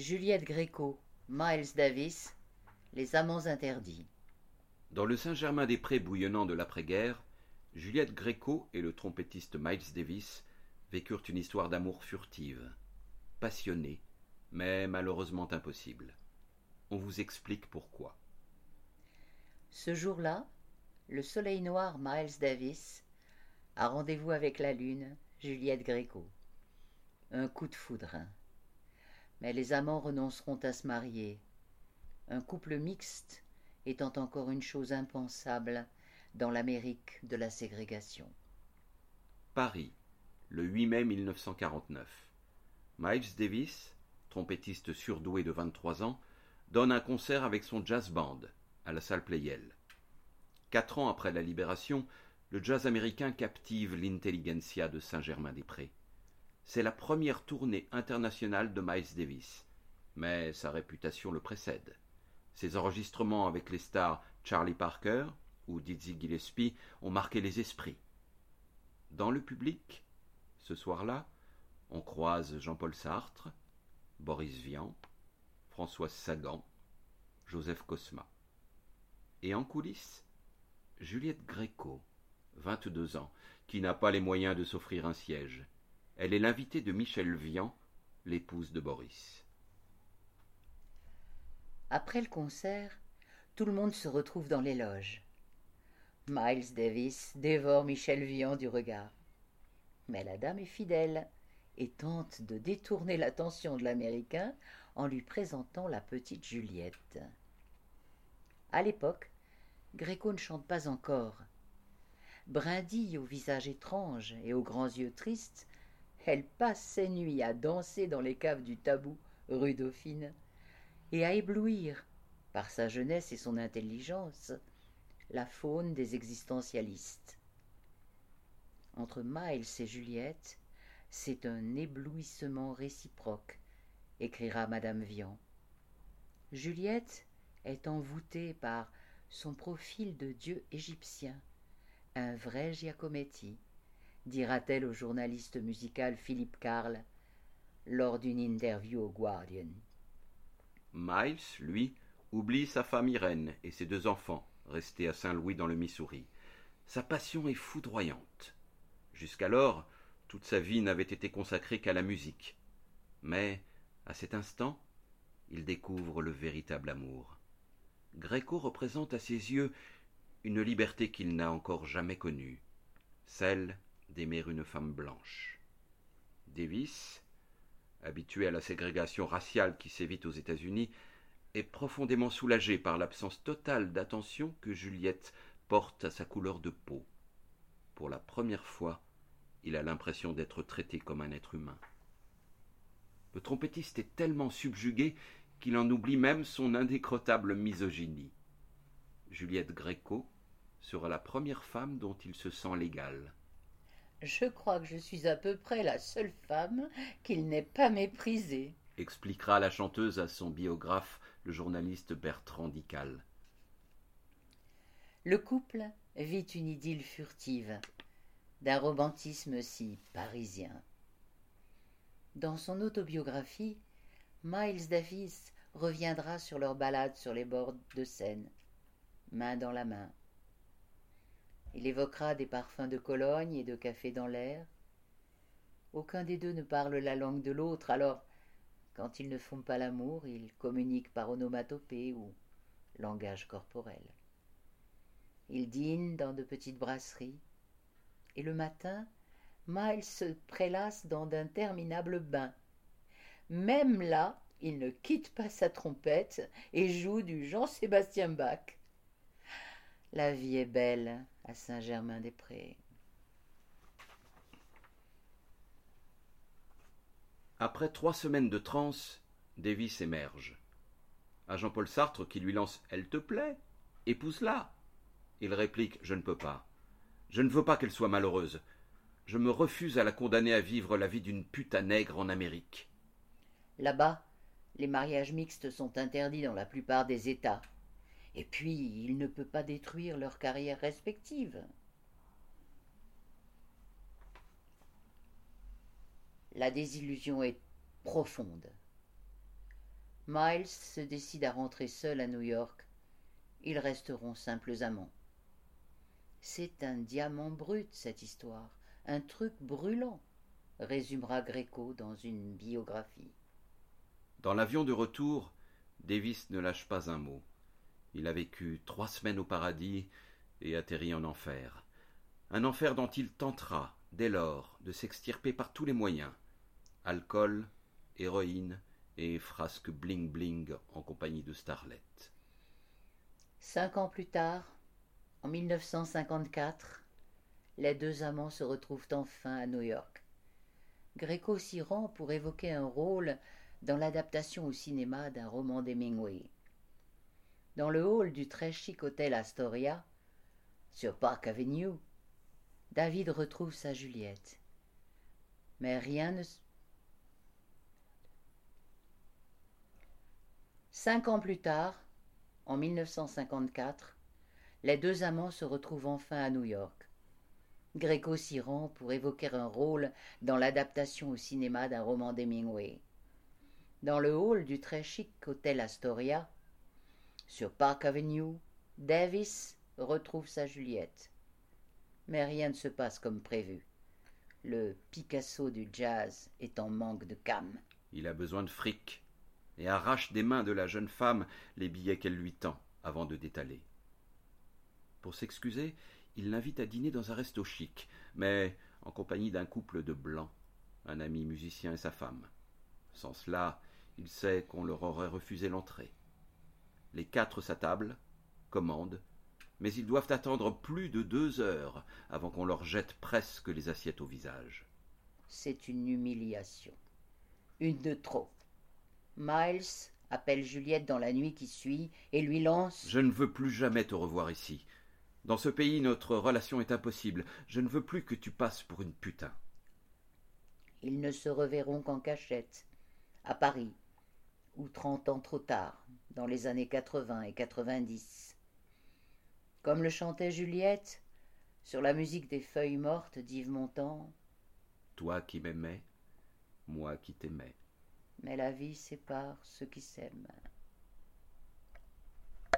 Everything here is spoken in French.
Juliette Gréco, Miles Davis, Les amants interdits. Dans le Saint-Germain-des-Prés bouillonnant de l'après-guerre, Juliette Gréco et le trompettiste Miles Davis vécurent une histoire d'amour furtive, passionnée, mais malheureusement impossible. On vous explique pourquoi. Ce jour-là, le soleil noir Miles Davis a rendez-vous avec la lune Juliette Gréco. Un coup de foudre. Mais les amants renonceront à se marier. Un couple mixte étant encore une chose impensable dans l'Amérique de la ségrégation. Paris, le 8 mai 1949. Miles Davis, trompettiste surdoué de 23 ans, donne un concert avec son jazz band à la salle Playel. Quatre ans après la libération, le jazz américain captive l'intelligentsia de Saint-Germain-des-Prés. C'est la première tournée internationale de Miles Davis, mais sa réputation le précède. Ses enregistrements avec les stars Charlie Parker ou Dizzy Gillespie ont marqué les esprits. Dans le public, ce soir-là, on croise Jean-Paul Sartre, Boris Vian, Françoise Sagan, Joseph Cosma. Et en coulisses, Juliette Gréco, 22 ans, qui n'a pas les moyens de s'offrir un siège. Elle est l'invitée de Michel Vian, l'épouse de Boris. Après le concert, tout le monde se retrouve dans les loges. Miles Davis dévore Michel Vian du regard. Mais la dame est fidèle et tente de détourner l'attention de l'Américain en lui présentant la petite Juliette. À l'époque, Gréco ne chante pas encore. Brindille au visage étrange et aux grands yeux tristes, elle passe ses nuits à danser dans les caves du tabou rue Dauphine et à éblouir, par sa jeunesse et son intelligence, la faune des existentialistes. Entre Miles et Juliette, c'est un éblouissement réciproque, écrira madame Vian. Juliette est envoûtée par son profil de dieu égyptien, un vrai Giacometti, dira-t-elle au journaliste musical Philippe Karl lors d'une interview au Guardian. Miles, lui, oublie sa femme Irène et ses deux enfants, restés à Saint-Louis dans le Missouri. Sa passion est foudroyante. Jusqu'alors, toute sa vie n'avait été consacrée qu'à la musique. Mais, à cet instant, il découvre le véritable amour. Gréco représente à ses yeux une liberté qu'il n'a encore jamais connue, celle d'aimer une femme blanche. Davis, habitué à la ségrégation raciale qui sévit aux États-Unis, est profondément soulagé par l'absence totale d'attention que Juliette porte à sa couleur de peau. Pour la première fois, il a l'impression d'être traité comme un être humain. Le trompettiste est tellement subjugué qu'il en oublie même son indécrottable misogynie. Juliette Gréco sera la première femme dont il se sent l'égal. Je crois que je suis à peu près la seule femme qu'il n'ait pas méprisée, expliquera la chanteuse à son biographe, le journaliste Bertrand Dical. Le couple vit une idylle furtive, d'un romantisme si parisien. Dans son autobiographie, Miles Davis reviendra sur leur balade sur les bords de Seine, main dans la main. Il évoquera des parfums de Cologne et de café dans l'air. Aucun des deux ne parle la langue de l'autre, alors, quand ils ne font pas l'amour, ils communiquent par onomatopée ou langage corporel. Ils dînent dans de petites brasseries, et le matin, Miles se prélasse dans d'interminables bains. Même là, il ne quitte pas sa trompette et joue du Jean-Sébastien Bach. La vie est belle à Saint-Germain-des-Prés. Après trois semaines de transe, Davis émerge. À Jean-Paul Sartre qui lui lance Elle te plaît Épouse-la Il réplique Je ne peux pas. Je ne veux pas qu'elle soit malheureuse. Je me refuse à la condamner à vivre la vie d'une pute à nègre en Amérique. Là-bas, les mariages mixtes sont interdits dans la plupart des États. Et puis, il ne peut pas détruire leurs carrières respectives. La désillusion est profonde. Miles se décide à rentrer seul à New York. Ils resteront simples amants. C'est un diamant brut, cette histoire, un truc brûlant, résumera Gréco dans une biographie. Dans l'avion de retour, Davis ne lâche pas un mot. Il a vécu trois semaines au paradis et atterri en enfer. Un enfer dont il tentera, dès lors, de s'extirper par tous les moyens. Alcool, héroïne et frasque bling-bling en compagnie de Starlet. Cinq ans plus tard, en 1954, les deux amants se retrouvent enfin à New York. Gréco s'y rend pour évoquer un rôle dans l'adaptation au cinéma d'un roman d'Hemingway. Dans le hall du très chic hôtel Astoria, sur Park Avenue, David retrouve sa Juliette. Mais rien ne. Cinq ans plus tard, en 1954, les deux amants se retrouvent enfin à New York. Gréco s'y rend pour évoquer un rôle dans l'adaptation au cinéma d'un roman d'Hemingway. Dans le hall du très chic hôtel Astoria, sur Park Avenue, Davis retrouve sa Juliette. Mais rien ne se passe comme prévu. Le Picasso du jazz est en manque de cam. Il a besoin de fric et arrache des mains de la jeune femme les billets qu'elle lui tend avant de détaler. Pour s'excuser, il l'invite à dîner dans un resto chic, mais en compagnie d'un couple de blancs, un ami musicien et sa femme. Sans cela, il sait qu'on leur aurait refusé l'entrée. Les quatre s'attablent, commandent, mais ils doivent attendre plus de deux heures avant qu'on leur jette presque les assiettes au visage. C'est une humiliation. Une de trop. Miles appelle Juliette dans la nuit qui suit et lui lance Je ne veux plus jamais te revoir ici. Dans ce pays, notre relation est impossible. Je ne veux plus que tu passes pour une putain. Ils ne se reverront qu'en cachette, à Paris, ou trente ans trop tard, dans les années quatre-vingt et quatre-vingt-dix. Comme le chantait Juliette, sur la musique des feuilles mortes d'Yves Montand. Toi qui m'aimais, moi qui t'aimais. Mais la vie sépare ceux qui s'aiment.